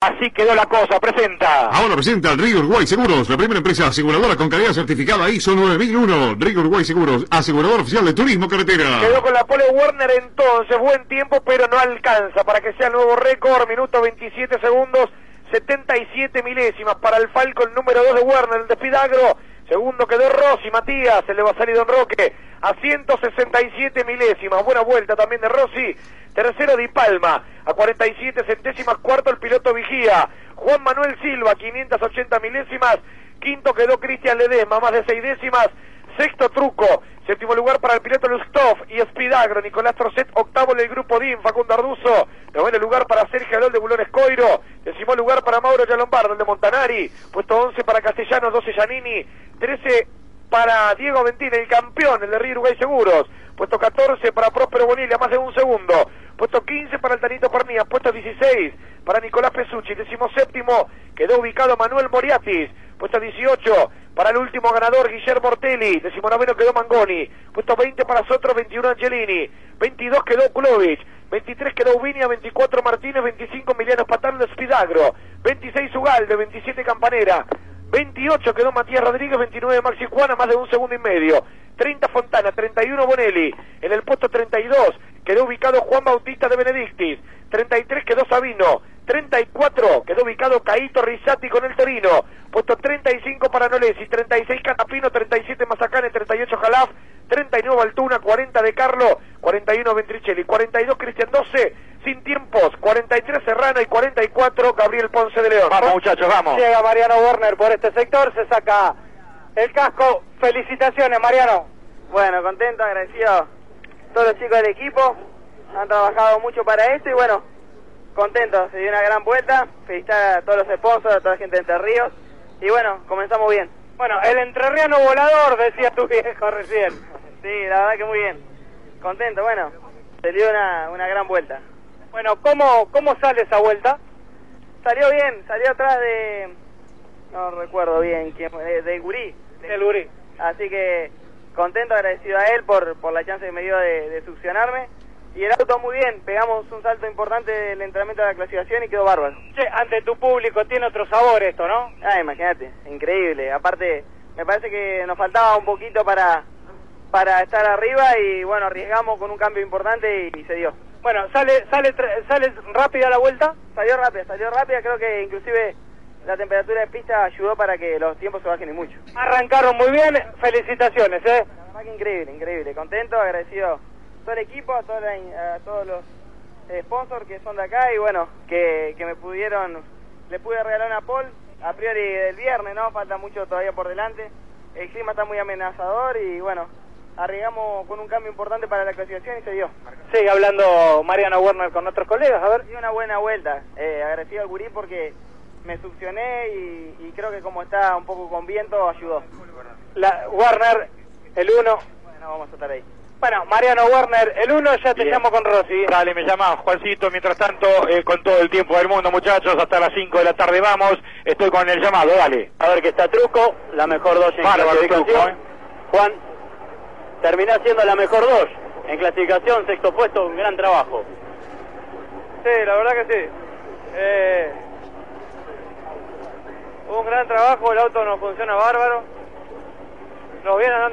Así quedó la cosa, presenta. Ahora presenta Río Uruguay Seguros, la primera empresa aseguradora con calidad certificada ISO 9001. Río Uruguay Seguros, asegurador oficial de turismo carretera. Quedó con la pole Werner entonces, buen tiempo, pero no alcanza para que sea el nuevo récord, minuto 27 segundos, 77 milésimas para el Falcon número 2 de Werner, el de Spidagro. Segundo quedó Rossi, Matías, se le va a salir Don Roque a 167 milésimas. Buena vuelta también de Rossi. Tercero Di Palma a 47 centésimas. Cuarto el piloto Vigía. Juan Manuel Silva, 580 milésimas. Quinto quedó Cristian Ledesma, más de seis décimas. Sexto truco. Séptimo lugar para el piloto Lustov y Spidagro. Nicolás Trocet, octavo en el grupo DIN. Facundo Arduzo. Noveno lugar para Sergio Alol de Bulones Coiro. Décimo lugar para Mauro Yalombardo, el de Montanari. Puesto 11 para Castellanos, 12 Giannini. 13 para Diego Ventina, el campeón, el de Río Uruguay Seguros. Puesto 14 para Próspero Bonilla, más de un segundo. Puesto 15 para el Tanito Pernía. Puesto 16 para Nicolás Pesucci. Décimo séptimo quedó ubicado Manuel Moriatis. Puesto 18 para el último ganador, Guillermo Ortelli. Décimo noveno quedó Mangoni. Puesto 20 para Sotro, 21 Angelini. 22 quedó Kulovic. 23 quedó Ubinia, 24 Martínez, 25 Emiliano de Spidagro. 26 Ugalde, 27 Campanera. 28 quedó Matías Rodríguez, 29 Maxi Juana, más de un segundo y medio. 30 Fontana, 31 Bonelli. En el puesto 32 quedó ubicado Juan Bautista de Benedictis. 33 quedó Sabino. 34 quedó ubicado Caito Risati con el Torino. Puesto 35 para Nolesi. 36 Canapino, 37 Mazacane, 38 Jalaf. 39 Altuna, 40 de Carlo, 41 Ventricelli, 42 Cristian 12, sin tiempos, 43 Serrano y 44 Gabriel Ponce de León. Vamos muchachos, vamos. Llega Mariano Werner por este sector, se saca el casco. Felicitaciones Mariano. Bueno, contento, agradecido a todos los chicos del equipo. Han trabajado mucho para esto y bueno, contento. Se dio una gran vuelta. Felicitar a todos los sponsors, a toda la gente de Entre Ríos. Y bueno, comenzamos bien. Bueno, el entrerriano volador, decía tu viejo recién. Sí, la verdad que muy bien. Contento, bueno, se dio una, una gran vuelta. Bueno, ¿cómo, ¿cómo sale esa vuelta? Salió bien, salió atrás de... No recuerdo bien quién fue, de, de Gurí. El Gurí. Así que contento, agradecido a él por, por la chance que me dio de, de succionarme. Y el auto muy bien, pegamos un salto importante del entrenamiento de la clasificación y quedó bárbaro. Che, ante tu público tiene otro sabor esto, ¿no? Ah, imagínate, increíble. Aparte, me parece que nos faltaba un poquito para, para estar arriba y bueno, arriesgamos con un cambio importante y, y se dio. Bueno, sale, sale, sale rápida la vuelta. Salió rápida, salió rápida, creo que inclusive la temperatura de pista ayudó para que los tiempos se bajen y mucho. Arrancaron muy bien, felicitaciones, ¿eh? La verdad que increíble, increíble, contento, agradecido todo el equipo, a, toda la- a todos los eh, sponsors que son de acá y bueno, que, que me pudieron, le pude regalar una pole a priori del viernes, ¿no? Falta mucho todavía por delante, el clima está muy amenazador y bueno, arriesgamos con un cambio importante para la clasificación y se dio. Sigue hablando Mariano Werner con otros colegas, a ver. Dio una buena vuelta, eh, agradecido al gurí porque me succioné y, y creo que como está un poco con viento ayudó. La, Werner, el uno. Bueno, vamos a estar ahí. Bueno, Mariano Werner, el uno, ya te Bien. llamo con Rossi. Dale, me llama Juancito. Mientras tanto, eh, con todo el tiempo del mundo, muchachos, hasta las 5 de la tarde vamos. Estoy con el llamado, dale. A ver que está Truco, la mejor dos en Bárbaro, clasificación. Truco, ¿eh? Juan, terminó siendo la mejor dos en clasificación, sexto puesto, un gran trabajo. Sí, la verdad que sí. Eh, un gran trabajo, el auto nos funciona bárbaro. Nos viene andando